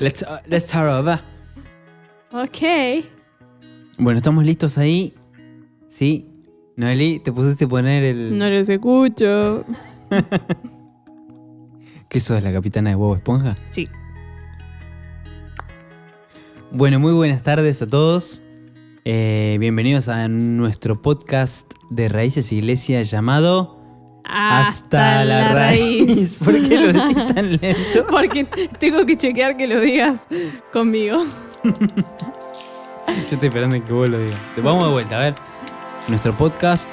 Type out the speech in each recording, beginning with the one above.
let's, uh, let's start over. Ok. Bueno, estamos listos ahí. Sí. Noeli, te pusiste a poner el. No los escucho. ¿Qué sos, la capitana de Huevo Esponja? Sí. Bueno, muy buenas tardes a todos. Eh, bienvenidos a nuestro podcast de Raíces Iglesia llamado Hasta, la, raíz. ¿Por qué lo decís tan lento? Porque tengo que chequear que lo digas conmigo. Yo estoy esperando que vos lo digas. Te vamos de vuelta, a ver. Nuestro podcast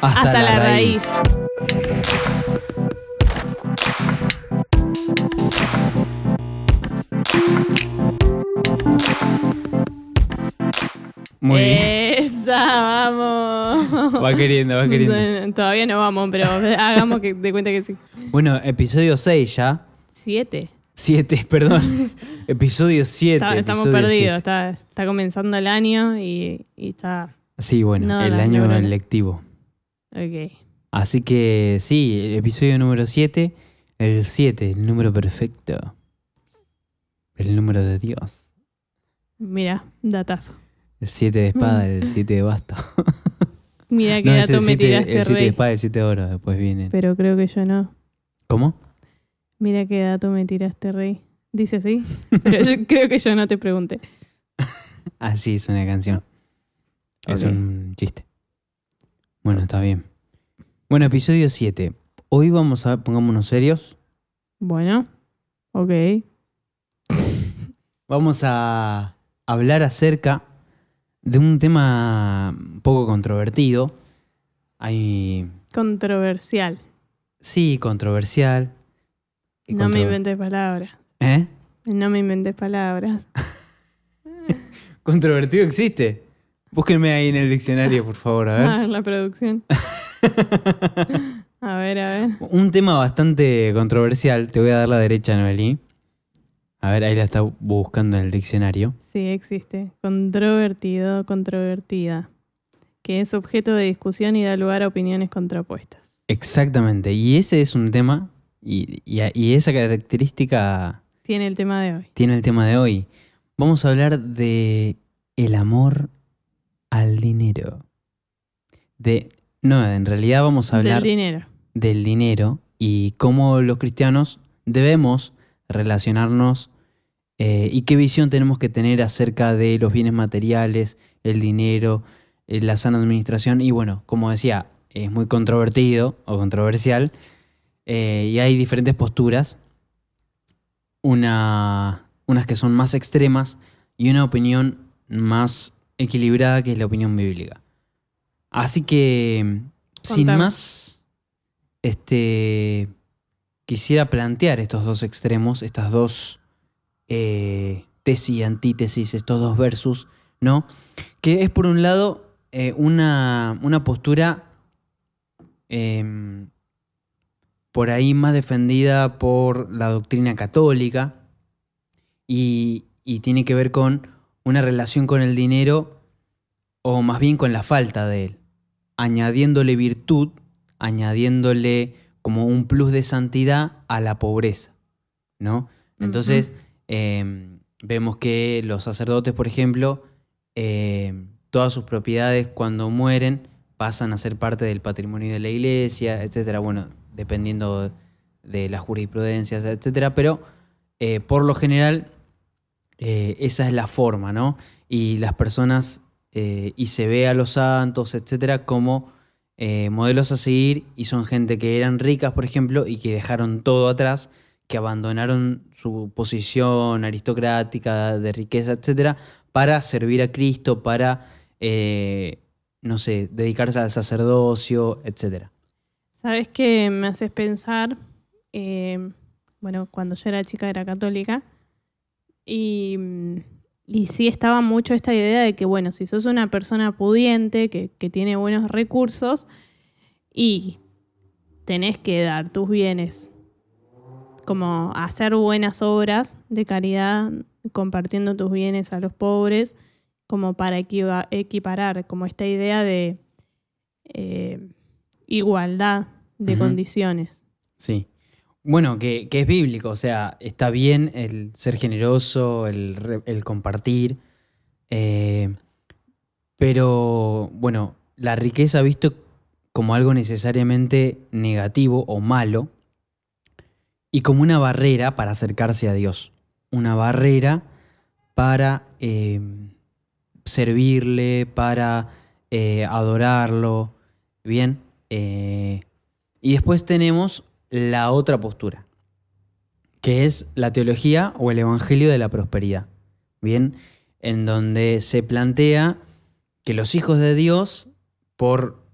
Hasta, Hasta la, la raíz. raíz. Muy bien. Vamos. Va queriendo, va queriendo. Todavía no vamos, pero hagamos que de cuenta que sí. Bueno, episodio 6 ya. Siete. 7, perdón. episodio 7. Está- estamos perdidos. Está, está comenzando el año y, y está. Sí, bueno, No, el no, año no. lectivo. Ok. Así que sí, el episodio número 7. El 7, el número perfecto. El número de Dios. Mira, datazo. El 7 de espada, Mm. el 7 de basto. Mira qué No, es dato me 7 tiraste, el siete de rey. espada y el 7 de oro. Después viene. Pero creo que yo no. ¿Cómo? Mira qué dato me tiraste, rey. Dice así. Pero yo creo que yo no te pregunté. Ah, sí, es una canción. Es Ok. un chiste. Bueno, está bien. Bueno, episodio 7. Hoy vamos a, pongámonos serios, Bueno. Ok. vamos a hablar acerca de un tema un poco controvertido. Hay, Controversial. sí, controversial. No me inventé palabras. ¿Eh? No me inventé palabras. ¿Controvertido existe? Búsquenme ahí en el diccionario, por favor, a ver. Ah, la producción. A ver, a ver. Un tema bastante controversial. Te voy a dar la derecha, Noelí. A ver, ahí la está buscando en el diccionario. Sí, existe. Controvertido, controvertida. Que es objeto de discusión y da lugar a opiniones contrapuestas. Exactamente. Y ese es un tema, y, y- y esa característica Tiene el tema de hoy. tiene el tema de hoy. Vamos a hablar de el amor al dinero. De, no, en realidad vamos a hablar Del dinero. del dinero y cómo los cristianos debemos relacionarnos eh, y qué visión tenemos que tener acerca de los bienes materiales, el dinero, eh, la sana administración y bueno, como decía, es muy controvertido o controversial eh, y hay diferentes posturas, una, unas que son más extremas y una opinión más equilibrada que es la opinión bíblica. Así que, sin más, este, quisiera plantear estos dos extremos, estas dos eh, tesis y antítesis, estos dos versus, ¿no? Que es por un lado eh, una, una postura em, por ahí más defendida por la doctrina católica y, y tiene que ver con una relación con el dinero o más bien con la falta de él, añadiéndole virtud, añadiéndole como un plus de santidad a la pobreza, ¿no? Entonces, eh, vemos que los sacerdotes, por ejemplo, eh, todas sus propiedades cuando mueren pasan a ser parte del patrimonio de la iglesia, etcétera. Bueno, dependiendo de las jurisprudencias, etcétera. Pero eh, por lo general, eh, esa es la forma, ¿no? Y las personas, eh, y se ve a los santos, etcétera, como modelos a seguir, y son gente que eran ricas, por ejemplo, y que dejaron todo atrás que abandonaron su posición aristocrática de riqueza, etcétera, para servir a Cristo, para, eh, no sé, dedicarse al sacerdocio, etcétera. ¿Sabes qué me haces pensar? Eh, bueno, cuando yo era chica era católica y, mm, y sí estaba mucho esta idea de que, bueno, si sos una persona pudiente, que, que tiene buenos recursos y tenés que dar tus bienes como hacer buenas obras de caridad, compartiendo tus bienes a los pobres, como para equiparar, como esta idea de eh, igualdad de condiciones. Sí. Bueno, que, que es bíblico, o sea, está bien el ser generoso, el compartir, eh, pero bueno, la riqueza visto como algo necesariamente negativo o malo y como una barrera para acercarse a Dios, una barrera para eh, servirle, para eh, adorarlo, bien. eh, y después tenemos la otra postura, que es la teología o el evangelio de la prosperidad, bien, en donde se plantea que los hijos de Dios, por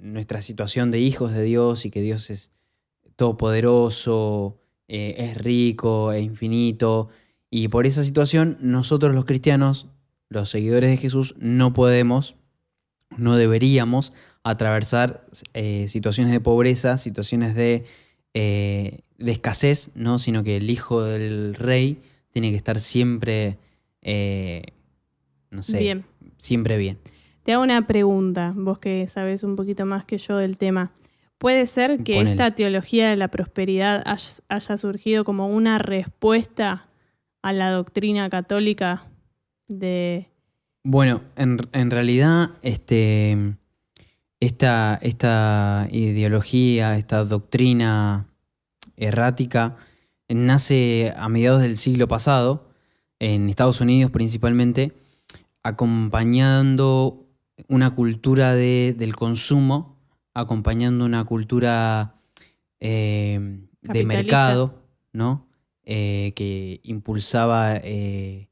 nuestra situación de hijos de Dios y que Dios es todopoderoso, eh, es rico, es infinito, y por esa situación nosotros los cristianos, los seguidores de Jesús, no podemos, no deberíamos atravesar eh, situaciones de pobreza, situaciones de, eh, de escasez, ¿no? sino que el hijo del rey tiene que estar siempre, no sé, Bien. siempre bien. Te hago una pregunta, vos que sabes un poquito más que yo del tema. ¿Puede ser que Ponele. esta teología de la prosperidad hay- haya surgido como una respuesta a la doctrina católica de... Bueno, en, en realidad, este, esta, esta ideología, esta doctrina errática, nace a mediados del siglo pasado, en Estados Unidos principalmente, acompañando una cultura de- del consumo, acompañando una cultura eh, de mercado, ¿no? Eh, que impulsaba eh,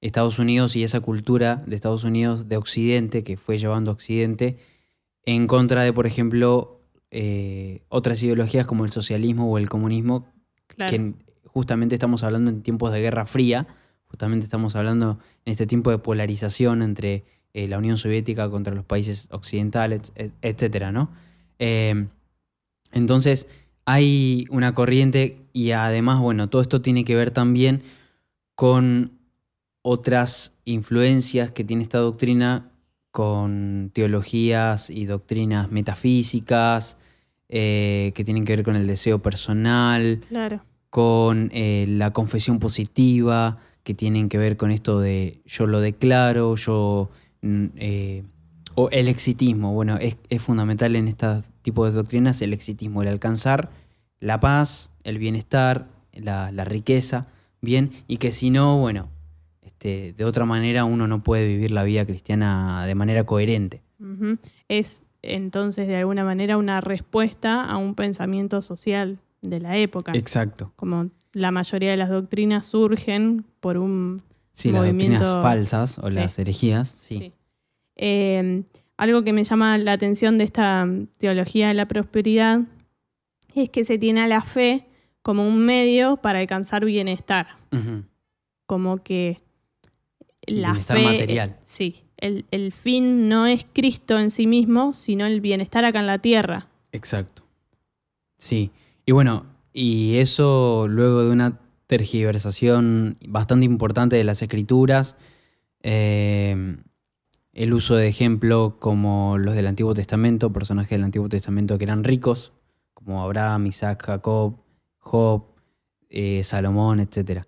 Estados Unidos y esa cultura de Estados Unidos de Occidente, que fue llevando a Occidente, en contra de, por ejemplo, otras ideologías como el socialismo o el comunismo, Claro, que justamente estamos hablando en tiempos de Guerra Fría, justamente estamos hablando en este tiempo de polarización entre eh, la Unión Soviética contra los países occidentales, et- etcétera, ¿no? Eh, entonces, hay una corriente y además, bueno, todo esto tiene que ver también con otras influencias que tiene esta doctrina con teologías y doctrinas metafísicas eh, que tienen que ver con el deseo personal, claro. con eh, la confesión positiva, que tienen que ver con esto de yo lo declaro, yo... eh, o el exitismo, bueno, es, es fundamental en este tipo de doctrinas el exitismo, el alcanzar la paz, el bienestar, la, la riqueza, bien, y que si no, bueno, este, de otra manera uno no puede vivir la vida cristiana de manera coherente. Es entonces de alguna manera una respuesta a un pensamiento social de la época. Exacto. Como la mayoría de las doctrinas surgen por un Sí, las doctrinas falsas o sí. las herejías, sí. Sí. Eh, algo que me llama la atención de esta teología de la prosperidad es que se tiene a la fe como un medio para alcanzar bienestar, como que la Bienestar fe, material. sí, el, el fin no es Cristo en sí mismo, sino el bienestar acá en la tierra. Exacto. Sí. Y bueno, y eso luego de una tergiversación bastante importante de las escrituras, eh, el uso de ejemplo como los del Antiguo Testamento, personajes del Antiguo Testamento que eran ricos, como Abraham, Isaac, Jacob, Job, eh, Salomón, etc.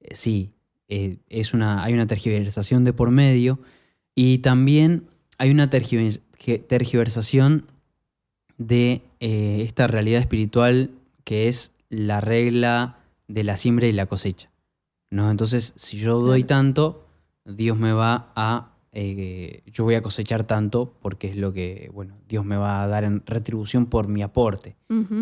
Eh, sí, es una, hay una tergiversación de por medio y también hay una tergiversación de esta realidad espiritual que es la regla de la siembra y la cosecha. ¿no? Entonces, si yo doy tanto, Dios me va a... eh, yo voy a cosechar tanto porque es lo que, bueno, Dios me va a dar en retribución por mi aporte.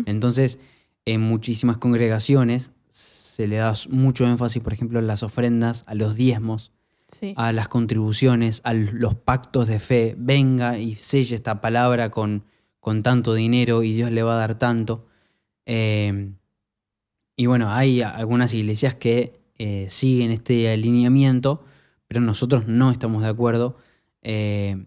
Entonces, en muchísimas congregaciones se le da mucho énfasis, por ejemplo, a las ofrendas, a los diezmos, Sí. a las contribuciones, a los pactos de fe. Venga y selle esta palabra con, con tanto dinero y Dios le va a dar tanto. Eh, y bueno, hay algunas iglesias que eh, siguen este alineamiento, pero nosotros no estamos de acuerdo. Eh,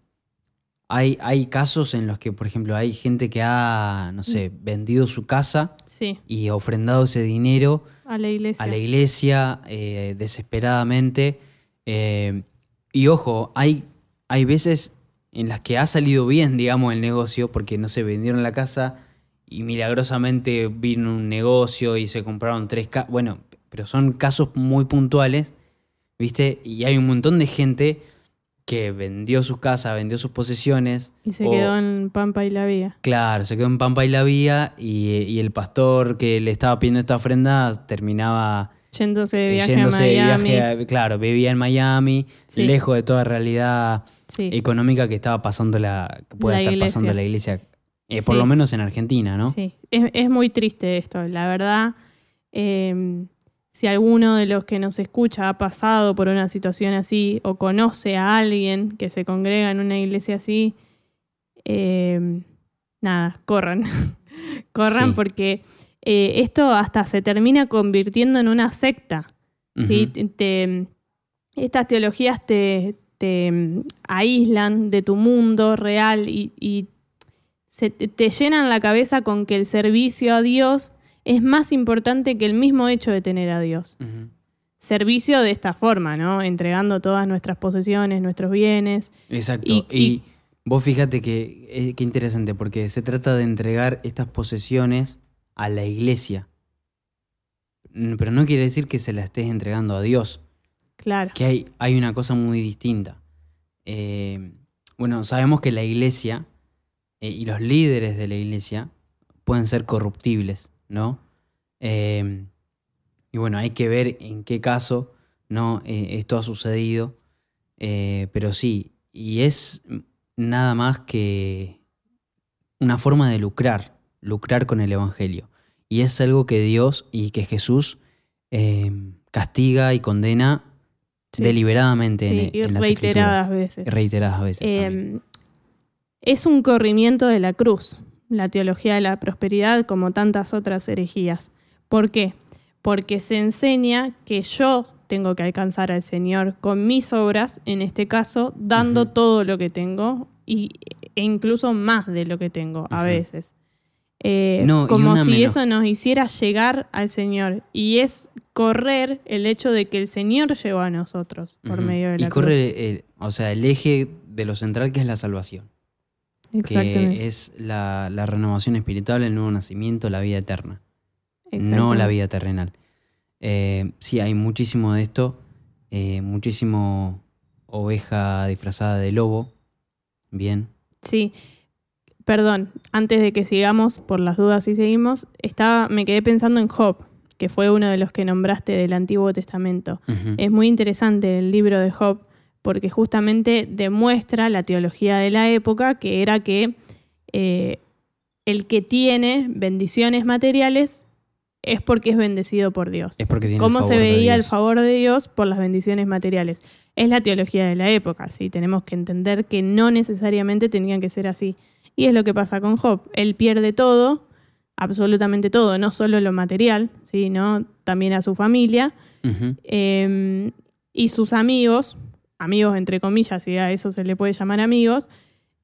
hay, hay casos en los que, por ejemplo, hay gente que ha, no sé, vendido su casa Sí, y ofrendado ese dinero a la iglesia. a la iglesia eh, desesperadamente. eh, y ojo, hay, hay veces en las que ha salido bien, digamos, el negocio, porque no se vendieron la casa y milagrosamente vino un negocio y se compraron tres casas. Bueno, pero son casos muy puntuales, ¿viste? Y hay un montón de gente que vendió sus casas, vendió sus posesiones. Y se o- quedó en Pampa y la Vía. Claro, se quedó en Pampa y la Vía y, y el pastor que le estaba pidiendo esta ofrenda terminaba Yéndose de viaje yéndose a de Miami. viaje, a- claro, vivía en Miami, Sí. lejos de toda realidad Sí. económica que estaba pasando la, que puede La estar iglesia. pasando la iglesia, eh, por Sí. lo menos en Argentina, ¿no? Sí, es, es muy triste esto. La verdad, eh, si alguno de los que nos escucha ha pasado por una situación así o conoce a alguien que se congrega en una iglesia así, eh, nada, corran. corran Sí. porque eh, esto hasta se termina convirtiendo en una secta. Te- te- estas teologías te, te, mm, aíslan de tu mundo real y, y se te, te llenan la cabeza con que el servicio a Dios es más importante que el mismo hecho de tener a Dios. Servicio de esta forma, ¿no? Entregando todas nuestras posesiones, nuestros bienes. Exacto. Y- Y, y- vos fíjate que eh, qué interesante, porque se trata de entregar estas posesiones a la iglesia. Pero no quiere decir que se la estés entregando a Dios. Claro. que hay, hay una cosa muy distinta. Eh, bueno, sabemos que la iglesia eh, y los líderes de la iglesia pueden ser corruptibles, ¿no? Eh, y bueno, hay que ver en qué caso ¿no? Eh, esto ha sucedido. Eh, pero sí, y es nada más que una forma de lucrar, lucrar con el Evangelio. Y es algo que Dios y que Jesús eh, castiga y condena Sí. deliberadamente Sí, en, y en las reiteradas escrituras. veces. Reiteradas veces. Eh, es un corrimiento de la cruz, la teología de la prosperidad, como tantas otras herejías. ¿Por qué? Porque se enseña que yo tengo que alcanzar al Señor con mis obras, en este caso, dando todo lo que tengo y, e incluso más de lo que tengo a veces. Eh, No, como si menos- eso nos hiciera llegar al Señor. Y es correr el hecho de que el Señor llegó a nosotros por medio de la y corre, cruz. el- o sea, el eje de lo central que es la salvación. Que es la, la renovación espiritual, el nuevo nacimiento, la vida eterna. No la vida terrenal. Eh, sí, hay muchísimo de esto. eh, muchísimo oveja disfrazada de lobo. Bien. Sí. Perdón, antes de que sigamos, por las dudas si seguimos, estaba, me quedé pensando en Job, que fue uno de los que nombraste del Antiguo Testamento. Es muy interesante el libro de Job porque justamente demuestra la teología de la época, que era que eh, el que tiene bendiciones materiales es porque es bendecido por Dios. Es porque tiene el ¿Cómo se de veía el favor de Dios por las bendiciones materiales? Es la teología de la época, ¿sí? Tenemos que entender que no necesariamente tenían que ser así. Y es lo que pasa con Job. Él pierde todo, absolutamente todo, no solo lo material, ¿sí? ¿no? también a su familia. Eh, y sus amigos, amigos entre comillas, si a eso se le puede llamar amigos,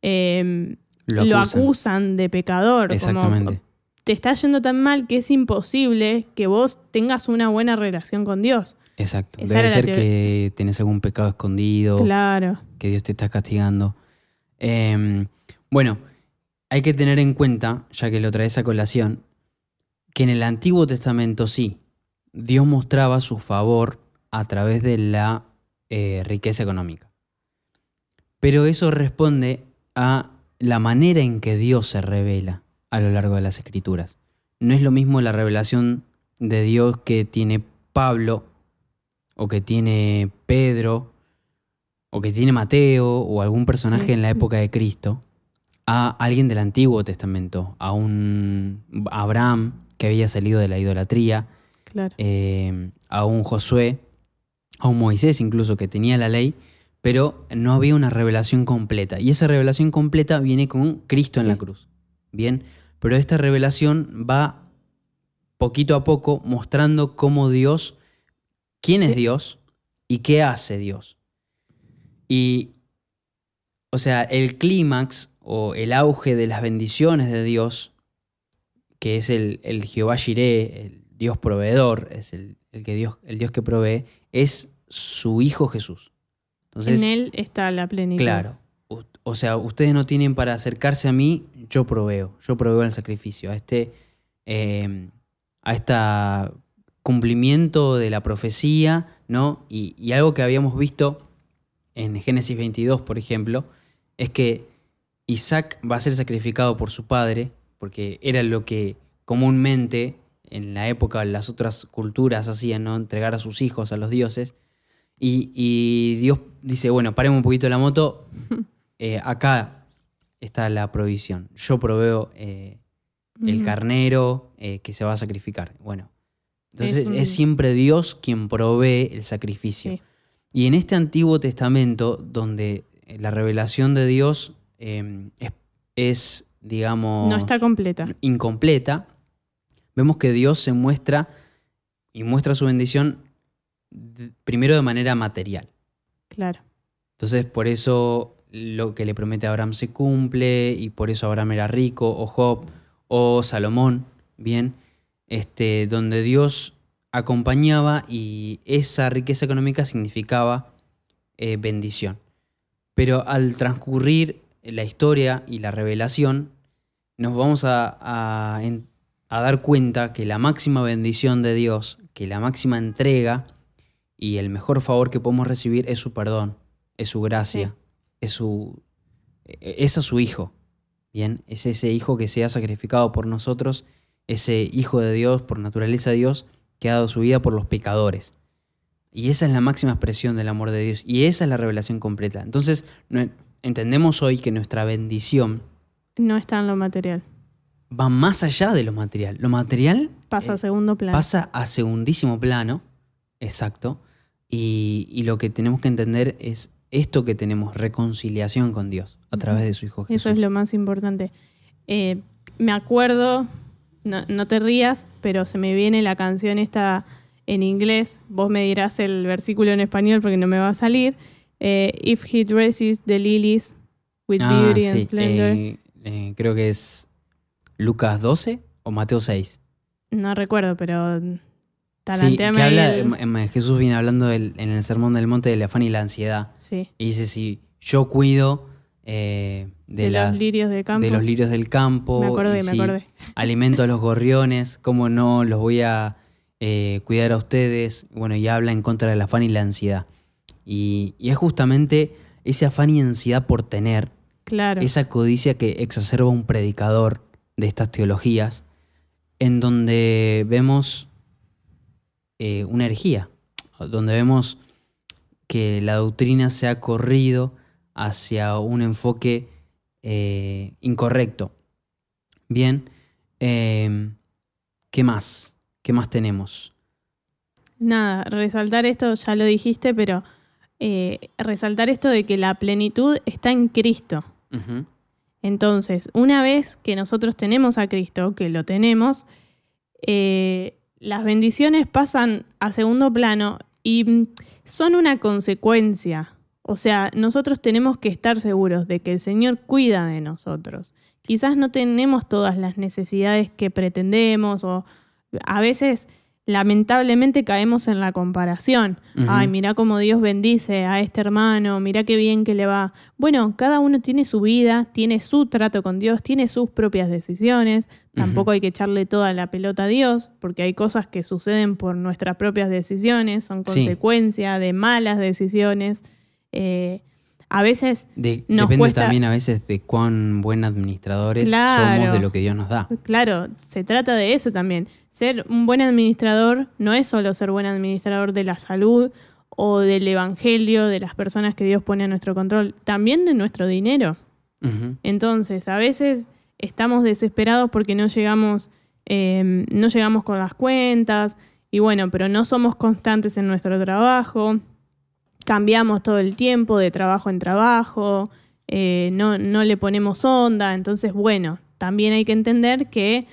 eh, Lo lo, acusan. de pecador. como, Exactamente. te está yendo tan mal que es imposible que vos tengas una buena relación con Dios. Exacto. Esa Debe ser que tenés algún pecado escondido, Claro. que Dios te está castigando. Eh, bueno, hay que tener en cuenta, ya que lo traes a colación, que en el Antiguo Testamento sí, Dios mostraba su favor a través de la eh, riqueza económica. Pero eso responde a la manera en que Dios se revela a lo largo de las escrituras. No es lo mismo la revelación de Dios que tiene Pablo, o que tiene Pedro, o que tiene Mateo, o algún personaje Sí. en la época de Cristo, a alguien del Antiguo Testamento, a un Abraham que había salido de la idolatría, Claro. eh, a un Josué, a un Moisés incluso que tenía la ley, pero no había una revelación completa. Y esa revelación completa viene con Cristo en la cruz. Bien, pero esta revelación va poquito a poco mostrando cómo Dios, quién es. Dios y qué hace Dios. Y, o sea, el clímax o el auge de las bendiciones de Dios, que es el, el Jehová Jireh, el Dios proveedor, es el, el que Dios, el Dios que provee, es su Hijo Jesús. Entonces, en él está la plenitud. claro, o sea, ustedes no tienen para acercarse a mí, yo proveo, yo proveo el sacrificio, a este, eh, a esta cumplimiento de la profecía, ¿no? Y, y algo que habíamos visto en Génesis 22, por ejemplo, es que Isaac va a ser sacrificado por su padre, porque era lo que comúnmente en la época las otras culturas hacían, ¿no? Entregar a sus hijos a los dioses. Y, y Dios dice, bueno, paremos un poquito la moto, eh, acá está la provisión. Yo proveo eh, el carnero eh, que se va a sacrificar. Bueno, entonces Es un- es siempre Dios quien provee el sacrificio. Sí. Y en este Antiguo Testamento, donde la revelación de Dios es, es, digamos, No está completa. incompleta, vemos que Dios se muestra y muestra su bendición primero de manera material. Claro. Entonces, por eso lo que le promete a Abraham se cumple y por eso Abraham era rico, o Job, o Salomón, bien, este, donde Dios acompañaba y esa riqueza económica significaba eh, bendición. Pero al transcurrir la historia y la revelación, nos vamos a, a en- a dar cuenta que la máxima bendición de Dios, que la máxima entrega y el mejor favor que podemos recibir es su perdón, es su gracia, Sí. es su e- es a su hijo. Bien, es ese hijo que se ha sacrificado por nosotros, ese hijo de Dios por naturaleza de Dios que ha dado su vida por los pecadores. Y esa es la máxima expresión del amor de Dios y esa es la revelación completa. Entonces, entendemos hoy que nuestra bendición No está en lo material. Va más allá de lo material. Lo material Pasa eh, a segundo plano. pasa a segundísimo plano, exacto, y, y lo que tenemos que entender es esto que tenemos, reconciliación con Dios a través de su Hijo Jesús. Eso es lo más importante. Eh, me acuerdo, no, no te rías, pero se me viene la canción esta en inglés. Vos me dirás el versículo en español porque no me va a salir. Eh, If he dresses the lilies with Ah, beauty and sí, splendor. eh, eh, creo que es Lucas 12 o Mateo 6. No recuerdo, pero Sí, talanteame que habla, el- em- em, Jesús viene hablando del- en el sermón del monte del afán y la ansiedad. sí, Y dice, si yo cuido eh, de, de, las, los lirios del campo. de los lirios del campo, me acordé, y me si acordé. alimento a los gorriones, cómo no los voy a eh, cuidar a ustedes. Bueno, y habla en contra del afán y la ansiedad. Y, y es justamente ese afán y ansiedad por tener, Claro. esa codicia que exacerba un predicador de estas teologías, en donde vemos eh, una herejía, donde vemos que la doctrina se ha corrido hacia un enfoque eh, incorrecto. Bien, eh, ¿qué más? ¿Qué más tenemos? Nada, resaltar esto, ya lo dijiste, pero eh, resaltar esto de que la plenitud está en Cristo. Ujú. Entonces, una vez que nosotros tenemos a Cristo, que lo tenemos, eh, las bendiciones pasan a segundo plano y mm, son una consecuencia. O sea, nosotros tenemos que estar seguros de que el Señor cuida de nosotros. Quizás no tenemos todas las necesidades que pretendemos o a veces lamentablemente caemos en la comparación. Ay, mira cómo Dios bendice a este hermano, mira qué bien que le va. Bueno, cada uno tiene su vida, tiene su trato con Dios, tiene sus propias decisiones. Tampoco hay que echarle toda la pelota a Dios, porque hay cosas que suceden por nuestras propias decisiones, son Sí. consecuencia de malas decisiones. Eh, a veces De- Nos depende cuesta- también a veces de cuán buen administradores Claro. somos de lo que Dios nos da. Claro, se trata de eso también. Ser un buen administrador no es solo ser buen administrador de la salud o del evangelio, de las personas que Dios pone a nuestro control, también de nuestro dinero. Entonces, a veces estamos desesperados porque no llegamos, eh, no llegamos con las cuentas, y bueno, pero no somos constantes en nuestro trabajo, cambiamos todo el tiempo de trabajo en trabajo, eh, no, no le ponemos onda, entonces, bueno, también hay que entender que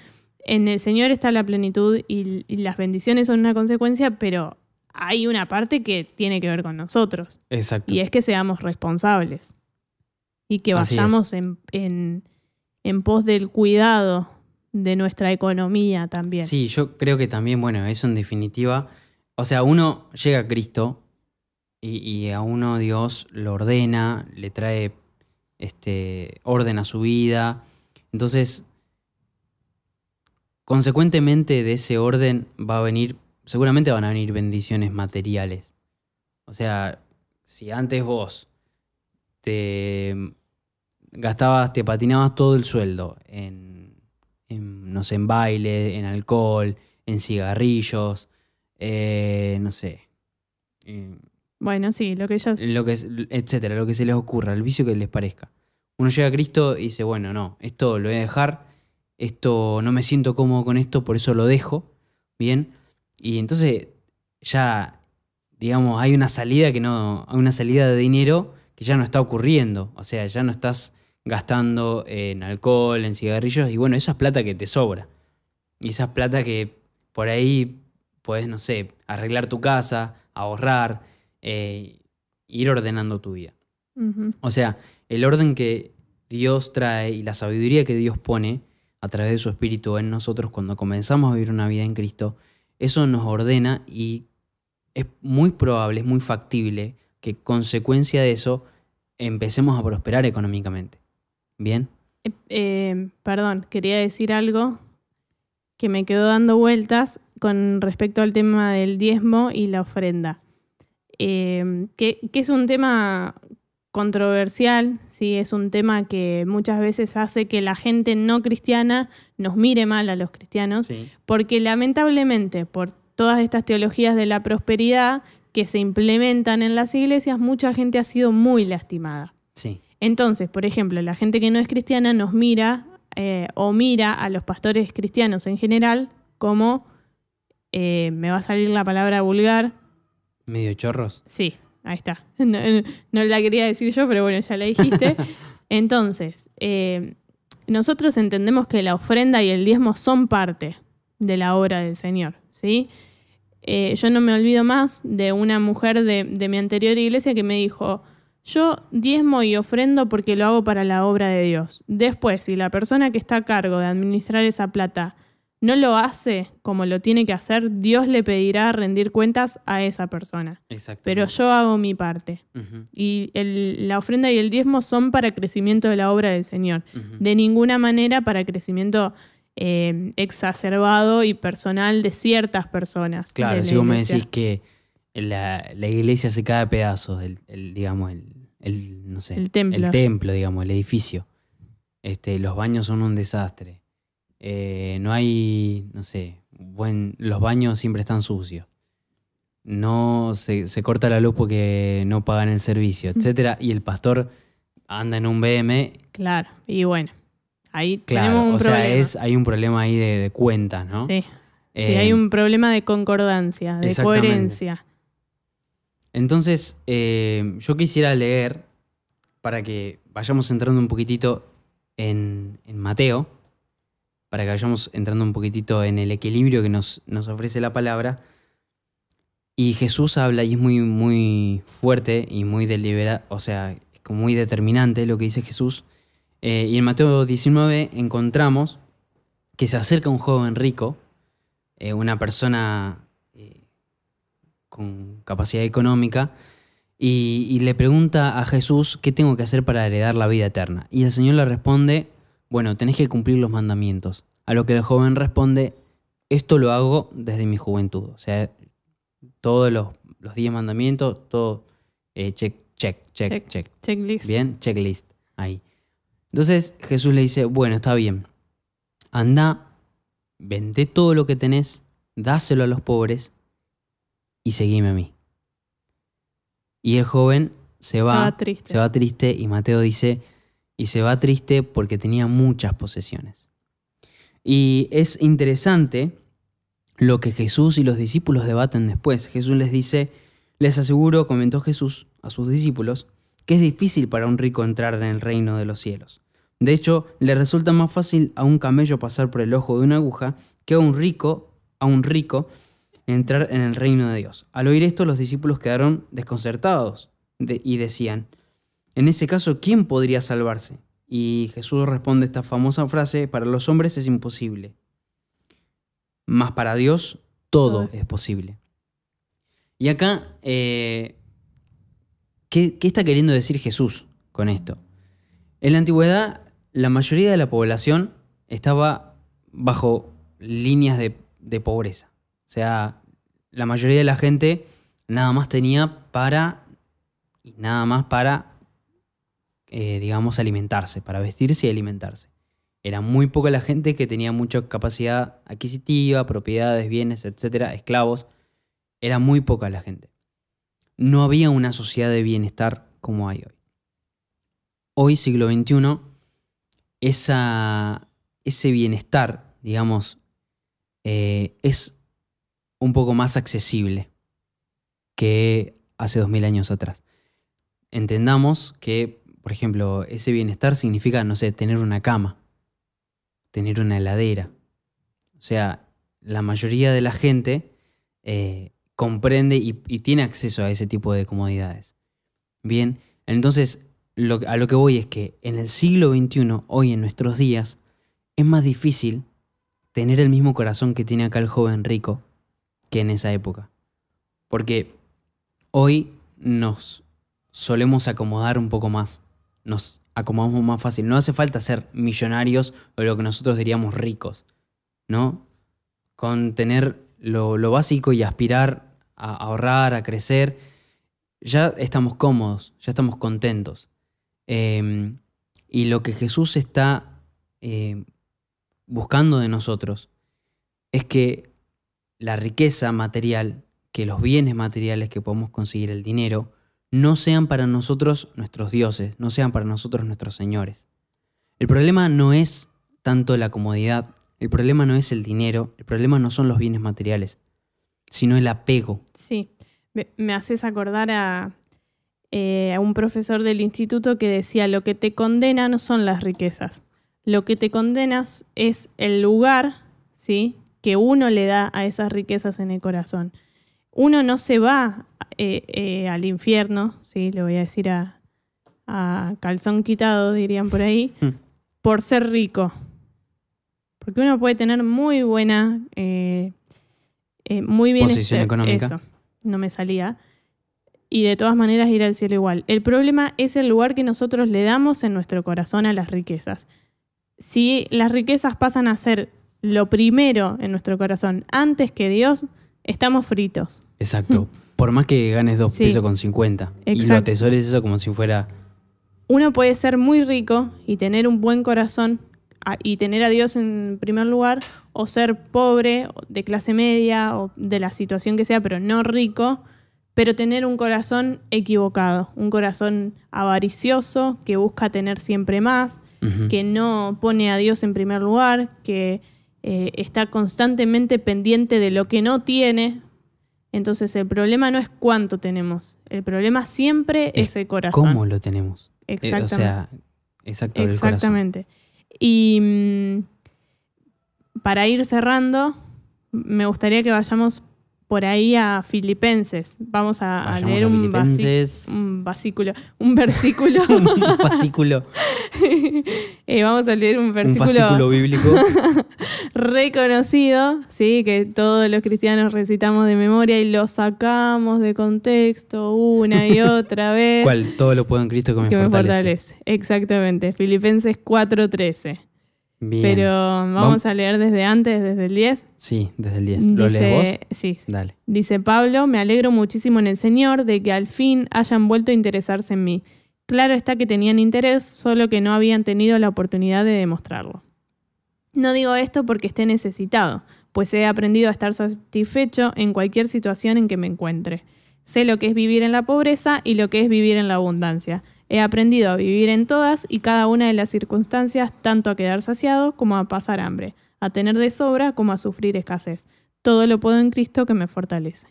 en el Señor está la plenitud y, y las bendiciones son una consecuencia, pero hay una parte que tiene que ver con nosotros. Exacto. Y es que seamos responsables. Y que vayamos en, en, en pos del cuidado de nuestra economía también. Sí, yo creo que también, bueno, eso en definitiva, o sea, uno llega a Cristo y, y a uno Dios lo ordena, le trae este, orden a su vida. Entonces, consecuentemente de ese orden va a venir, seguramente van a venir bendiciones materiales. O sea, si antes vos te gastabas, te patinabas todo el sueldo en, en no sé, en baile, en alcohol, en cigarrillos, eh, no sé. en- Bueno, sí, lo que ellos... lo que, es- etcétera, lo que se les ocurra, el vicio que les parezca. Uno llega a Cristo y dice, bueno, no, esto lo voy a dejar, esto no me siento cómodo con esto, por eso lo dejo, bien. Y entonces ya, digamos, hay una salida que no, hay una salida de dinero que ya no está ocurriendo. O sea, ya no estás gastando en alcohol, en cigarrillos, y bueno, esa es plata que te sobra. Y esa es plata que por ahí puedes, no sé, arreglar tu casa, ahorrar, eh, ir ordenando tu vida. O sea, el orden que Dios trae y la sabiduría que Dios pone a través de su Espíritu en nosotros cuando comenzamos a vivir una vida en Cristo, eso nos ordena y es muy probable, es muy factible que consecuencia de eso empecemos a prosperar económicamente. ¿Bien? Eh, eh, perdón, quería decir algo que me quedó dando vueltas con respecto al tema del diezmo y la ofrenda. Eh, que, que es un tema controversial, sí, es un tema que muchas veces hace que la gente no cristiana nos mire mal a los cristianos, Sí. porque lamentablemente por todas estas teologías de la prosperidad que se implementan en las iglesias, mucha gente ha sido muy lastimada. Sí. Entonces, por ejemplo, la gente que no es cristiana nos mira eh, o mira a los pastores cristianos en general como, eh, me va a salir la palabra vulgar, Medio chorros. sí, ahí está, no, no la quería decir yo, pero bueno, ya la dijiste. Entonces, eh, nosotros entendemos que la ofrenda y el diezmo son parte de la obra del Señor, ¿sí? Eh, yo no me olvido más de una mujer de, de mi anterior iglesia que me dijo, yo diezmo y ofrendo porque lo hago para la obra de Dios. Después, si la persona que está a cargo de administrar esa plata no lo hace como lo tiene que hacer, Dios le pedirá rendir cuentas a esa persona. Exacto. Pero yo hago mi parte. Y el- la ofrenda y el diezmo son para crecimiento de la obra del Señor. De ninguna manera para crecimiento eh, exacerbado y personal de ciertas personas. Claro, si vos me decís que la, la iglesia se cae a pedazos, el, el, digamos, el, el, no sé, El templo. el templo, digamos, el edificio. Este, los baños son un desastre. Eh, no hay, no sé, buen, los baños siempre están sucios. No se, se corta la luz porque no pagan el servicio, etcétera. Y el pastor anda en un BM, Claro, y bueno, ahí claro, tenemos un o sea, es, hay un problema ahí de, de cuentas, ¿no? Sí, sí, Eh, hay un problema de concordancia, de coherencia. Entonces, eh, yo quisiera leer, para que vayamos entrando un poquitito en, en Mateo, para que vayamos entrando un poquitito en el equilibrio que nos, ofrece la palabra. Y Jesús habla y es muy, muy fuerte y muy deliberado, o sea, muy determinante lo que dice Jesús. Eh, y en Mateo 19 encontramos que se acerca un joven rico, eh, una persona eh, con capacidad económica, y le pregunta a Jesús qué tengo que hacer para heredar la vida eterna. Y el Señor le responde, bueno, tenés que cumplir los mandamientos. A lo que el joven responde, esto lo hago desde mi juventud. O sea, todos los, los diez mandamientos, todo, eh, check, check, check, Check. check. Checklist. Bien, checklist. Ahí. Entonces Jesús le dice, bueno, está bien. Anda, vende todo lo que tenés, dáselo a los pobres y seguime a mí. Y el joven se va, triste. se va triste y Mateo dice, y se va triste porque tenía muchas posesiones. Y es interesante lo que Jesús y los discípulos debaten después. Jesús les dice, les aseguro, comentó Jesús a sus discípulos, que es difícil para un rico entrar en el reino de los cielos. De hecho, le resulta más fácil a un camello pasar por el ojo de una aguja que a un rico, a un rico entrar en el reino de Dios. Al oír esto, los discípulos quedaron desconcertados de- y decían, en ese caso, ¿quién podría salvarse? Y Jesús responde esta famosa frase, para los hombres es imposible, mas para Dios todo es posible. Y acá, eh, ¿qué, qué está queriendo decir Jesús con esto? En la antigüedad, la mayoría de la población estaba bajo líneas de, de pobreza. O sea, la mayoría de la gente nada más tenía para, y nada más para, eh, digamos, alimentarse, para vestirse y alimentarse. Era muy poca la gente que tenía mucha capacidad adquisitiva, propiedades, bienes, etcétera, esclavos. Era muy poca la gente. No había una sociedad de bienestar como hay hoy. Hoy, siglo XXI, esa, ese bienestar, digamos, eh, es un poco más accesible que hace dos mil años atrás. Entendamos que, por ejemplo, ese bienestar significa, no sé, tener una cama, tener una heladera. O sea, la mayoría de la gente eh, comprende y, tiene acceso a ese tipo de comodidades. Bien, entonces a lo que voy es que en el siglo XXI, hoy en nuestros días, es más difícil tener el mismo corazón que tiene acá el joven rico que en esa época. Porque hoy nos solemos acomodar un poco más, nos acomodamos más fácil. No hace falta ser millonarios o lo que nosotros diríamos ricos, ¿no? Con tener lo, lo básico y aspirar a ahorrar, a crecer, ya estamos cómodos, ya estamos contentos. Eh, y lo que Jesús está eh, buscando de nosotros es que la riqueza material, que los bienes materiales que podemos conseguir, el dinero, no sean para nosotros nuestros dioses, no sean para nosotros nuestros señores. El problema no es tanto la comodidad, el problema no es el dinero, el problema no son los bienes materiales, sino el apego. Sí, me, haces acordar a, eh, a un profesor del instituto que decía, lo que te condena no son las riquezas, lo que te condenas es el lugar, ¿sí? que uno le da a esas riquezas en el corazón. Uno no se va eh, eh, al infierno, ¿sí? le voy a decir a, a calzón quitado, dirían por ahí, Hmm. por ser rico. Porque uno puede tener muy buena, eh, eh, muy bien Posición económica. Eso, no me salía. Y de todas maneras ir al cielo igual. El problema es el lugar que nosotros le damos en nuestro corazón a las riquezas. Si las riquezas pasan a ser lo primero en nuestro corazón antes que Dios, estamos fritos. Exacto. Por más que ganes dos Sí. pesos con 50 y lo Exacto. atesores eso como si fuera... Uno puede ser muy rico y tener un buen corazón y tener a Dios en primer lugar, o ser pobre, de clase media, o de la situación que sea, pero no rico, pero tener un corazón equivocado, un corazón avaricioso que busca tener siempre más, que no pone a Dios en primer lugar, que eh, está constantemente pendiente de lo que no tiene. Entonces el problema no es cuánto tenemos, el problema siempre es, Es el corazón. ¿Cómo lo tenemos? Eh, Exactamente. o sea, exacto, el corazón. Exactamente. Y mm, para ir cerrando, me gustaría que vayamos por ahí a Filipenses. Vamos a, leer a un, un vasículo, un versículo. un fascículo, Eh, vamos a leer un un versículo, fascículo bíblico. reconocido, sí, que todos los cristianos recitamos de memoria y lo sacamos de contexto una y otra vez. ¿Cuál? Todo lo puedo en Cristo que me, que me fortalece. fortalece. Exactamente, Filipenses 4:13. Bien. Pero vamos a leer desde antes, desde el 10. Sí, desde el 10. ¿Lo lees vos? Sí, Dale. Dice Pablo, me alegro muchísimo en el Señor de que al fin hayan vuelto a interesarse en mí. Claro está que tenían interés, solo que no habían tenido la oportunidad de demostrarlo. No digo esto porque esté necesitado, pues he aprendido a estar satisfecho en cualquier situación en que me encuentre. Sé lo que es vivir en la pobreza y lo que es vivir en la abundancia. He aprendido a vivir en todas y cada una de las circunstancias, tanto a quedar saciado como a pasar hambre, a tener de sobra como a sufrir escasez. Todo lo puedo en Cristo que me fortalece.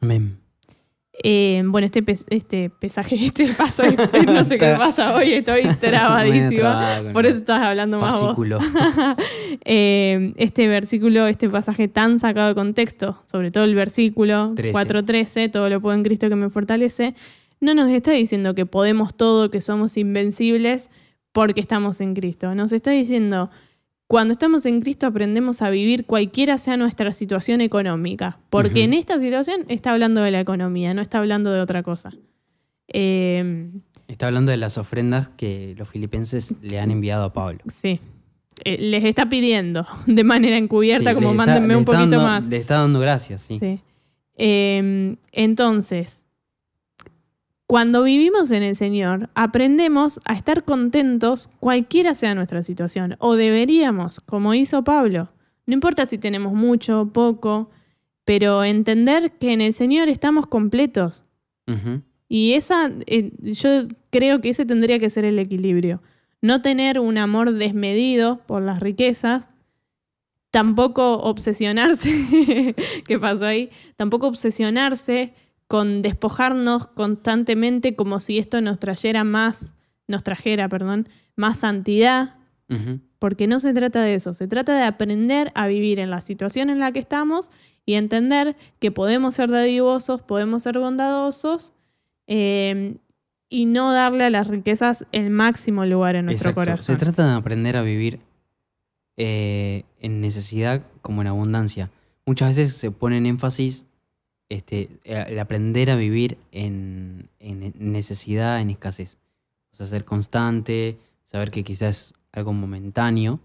Amén. Eh, bueno, este, este pesaje, este paso, este- no sé qué pasa hoy, estoy trabadísima. Por eso estás hablando más vos. Fascículo. Eh, este versículo, este pasaje tan sacado de contexto, sobre todo el versículo 13. 4.13, todo lo puedo en Cristo que me fortalece, no nos está diciendo que podemos todo, que somos invencibles porque estamos en Cristo. Nos está diciendo, cuando estamos en Cristo aprendemos a vivir cualquiera sea nuestra situación económica, porque en esta situación está hablando de la economía, no está hablando de otra cosa. Eh, Está hablando de las ofrendas que los filipenses le han enviado a Pablo. sí. Eh, les está pidiendo de manera encubierta, Sí, como está- mándenme un poquito dando- más. Le está dando gracias, sí. Sí. Eh, entonces, cuando vivimos en el Señor, aprendemos a estar contentos cualquiera sea nuestra situación. O deberíamos, como hizo Pablo. No importa si tenemos mucho o poco, pero entender que en el Señor estamos completos. Y esa, eh, yo creo que ese tendría que ser el equilibrio. No tener un amor desmedido por las riquezas, tampoco obsesionarse, ¿qué pasó ahí? Tampoco obsesionarse con despojarnos constantemente como si esto nos trayera más, nos trajera, perdón, más santidad, porque no se trata de eso, se trata de aprender a vivir en la situación en la que estamos y entender que podemos ser dadivosos, podemos ser bondadosos eh, y no darle a las riquezas el máximo lugar en nuestro Exacto. corazón. Se trata de aprender a vivir eh, en necesidad como en abundancia. Muchas veces se pone en énfasis este, el aprender a vivir en, en necesidad, en escasez. O sea, ser constante, saber que quizás es algo momentáneo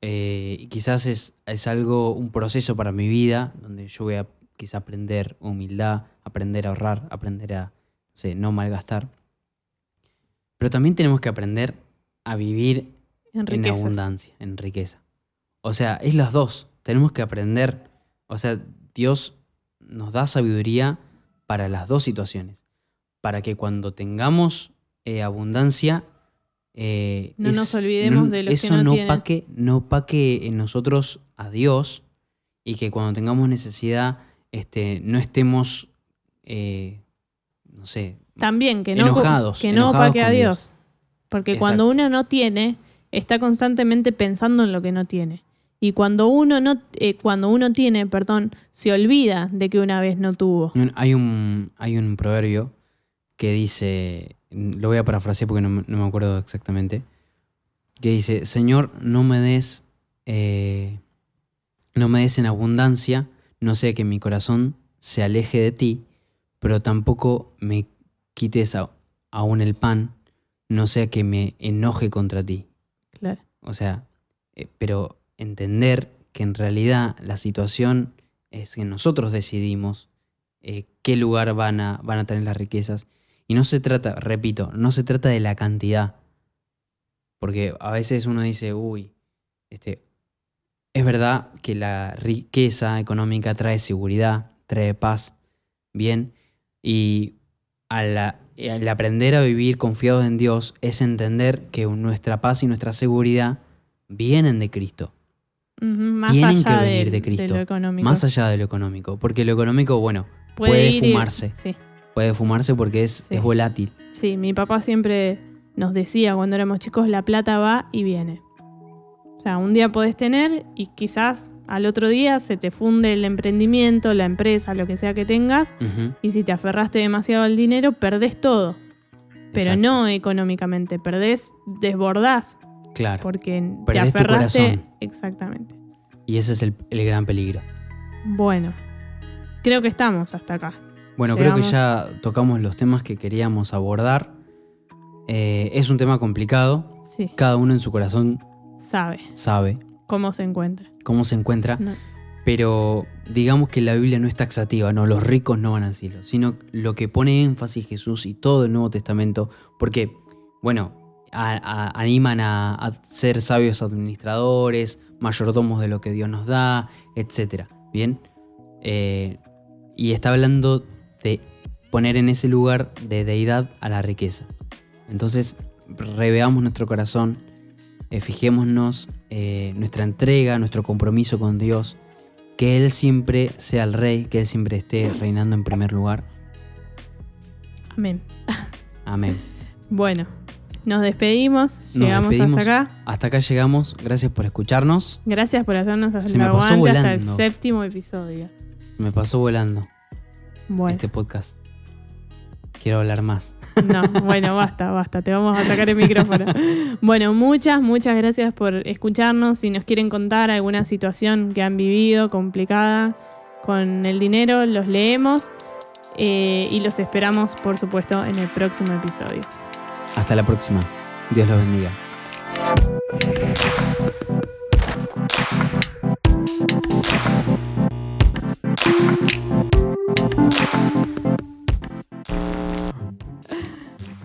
eh, y quizás es, es algo, un proceso para mi vida donde yo voy a quizás aprender humildad, aprender a ahorrar, aprender a no, sé, no malgastar. Pero también tenemos que aprender a vivir En en abundancia, en riqueza. O sea, es las dos. Tenemos que aprender. O sea, Dios nos da sabiduría para las dos situaciones. Para que cuando tengamos eh, abundancia. eh, No nos olvidemos de los que eso no no tienen. paque, no paque en nosotros a Dios. Y que cuando tengamos necesidad, este, no estemos. eh, no sé. También que no, Enojados, que no opaque a. Dios. Porque cuando uno no tiene, está constantemente pensando en lo que no tiene. Y cuando uno no, eh, cuando uno tiene, perdón, se olvida de que una vez no tuvo. Hay un, hay un proverbio que dice, lo voy a parafrasear porque no, me- no me acuerdo exactamente, que dice, Señor, no me des, eh, no me des en abundancia, no sea que mi corazón se aleje de ti, pero tampoco me quites a- aún el pan, no sea que me enoje contra ti. Claro. O sea, eh, pero entender que en realidad la situación es que nosotros decidimos eh, qué lugar van a, van a tener las riquezas. Y no se trata, repito, no se trata de la cantidad. Porque a veces uno dice, uy, este, es verdad que la riqueza económica trae seguridad, trae paz, bien, y al, al aprender a vivir confiados en Dios es entender que nuestra paz y nuestra seguridad vienen de Cristo, Más Tienen allá que venir de Cristo, lo económico. más allá de lo económico, porque lo económico, bueno, puede ir y- fumarse. sí. puede fumarse porque es, Sí. es volátil. Sí, mi papá siempre nos decía cuando éramos chicos, la plata va y viene. O sea, un día podés tener y quizás al otro día se te funde el emprendimiento, la empresa, lo que sea que tengas, y si te aferraste demasiado al dinero, perdés todo. Pero exacto, no económicamente, perdés, desbordás, Claro. porque te Perdés tu aferraste. corazón. Exactamente. Y ese es el, el gran peligro. Bueno, creo que estamos hasta acá. Bueno, creo que ya tocamos los temas que queríamos abordar. Eh, es un tema complicado. Sí, Cada uno en su corazón sabe sabe cómo se encuentra. cómo se encuentra. No. Pero digamos que la Biblia no es taxativa, no, los ricos no van al cielo, sino lo que pone énfasis Jesús y todo el Nuevo Testamento, porque, bueno, a- a- animan a, a ser sabios administradores, mayordomos de lo que Dios nos da, etc. ¿Bien? Eh, y está hablando de poner en ese lugar de deidad a la riqueza. Entonces, reveamos nuestro corazón, eh, fijémonos eh, nuestra entrega, nuestro compromiso con Dios, que Él siempre sea el rey, que Él siempre esté reinando en primer lugar. Amén. Amén. Bueno, nos despedimos, llegamos despedimos. hasta acá. Hasta acá llegamos. Gracias por escucharnos. Gracias por hacernos el Se me pasó hasta el séptimo episodio. Me pasó volando Bueno, este podcast. Quiero hablar más. no, bueno, basta, basta, te vamos a sacar el micrófono. Bueno, muchas, muchas gracias por escucharnos. Si nos quieren contar alguna situación que han vivido complicada con el dinero, los leemos. Eh, y los esperamos, por supuesto, en el próximo episodio. Hasta la próxima. Dios los bendiga.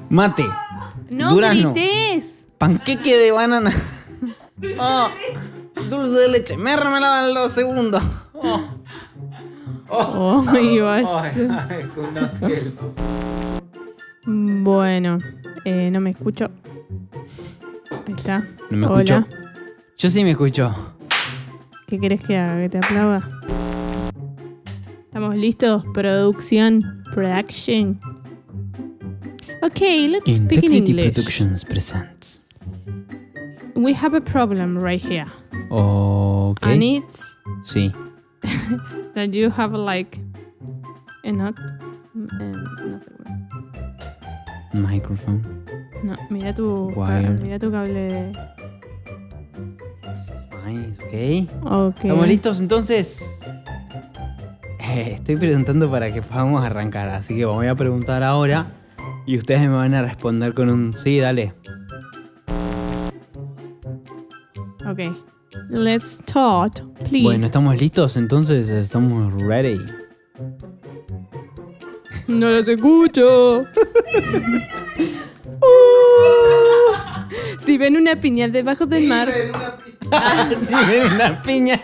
Mate. ¡No Durazno. grites! Panqueque de banana. Oh, dulce de leche. Mérmela en los segundos. Oh. Oh, una piel. Bueno, eh, no me escucho. Ahí está. No me Hola. escucho. Yo sí me escucho. ¿Qué querés que haga? ¿Que te aplauda? ¿Estamos listos? Producción. Production. Okay, let's speak in Integrity English. Productions presents. We have a problem right here. Ok. And it's Sí. that you have like a not. eh, no sé cómo es. Microphone. No, mira tu, mira tu cable de. Fine, ok. Ok. ¿Estamos listos entonces? Eh, estoy preguntando para que podamos arrancar, así que voy a preguntar ahora y ustedes me van a responder con un sí, dale. Ok. Let's start, please. Bueno, ¿estamos listos? Entonces estamos ready. No los escucho. Uh, si ven una piña debajo del mar. si ven una piña.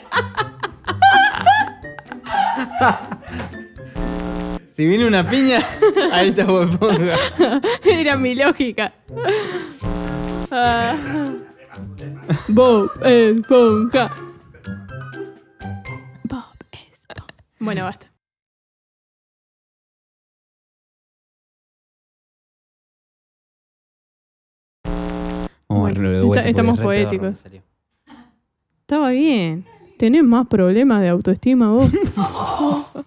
si viene una piña, ahí está Bob Esponja. Era mi lógica. Ah. Bob Esponja. Bob Esponja. Bueno, basta. Está- vuelta estamos es re pedorro, poéticos. Estaba bien. ¿Tenés más problemas de autoestima vos?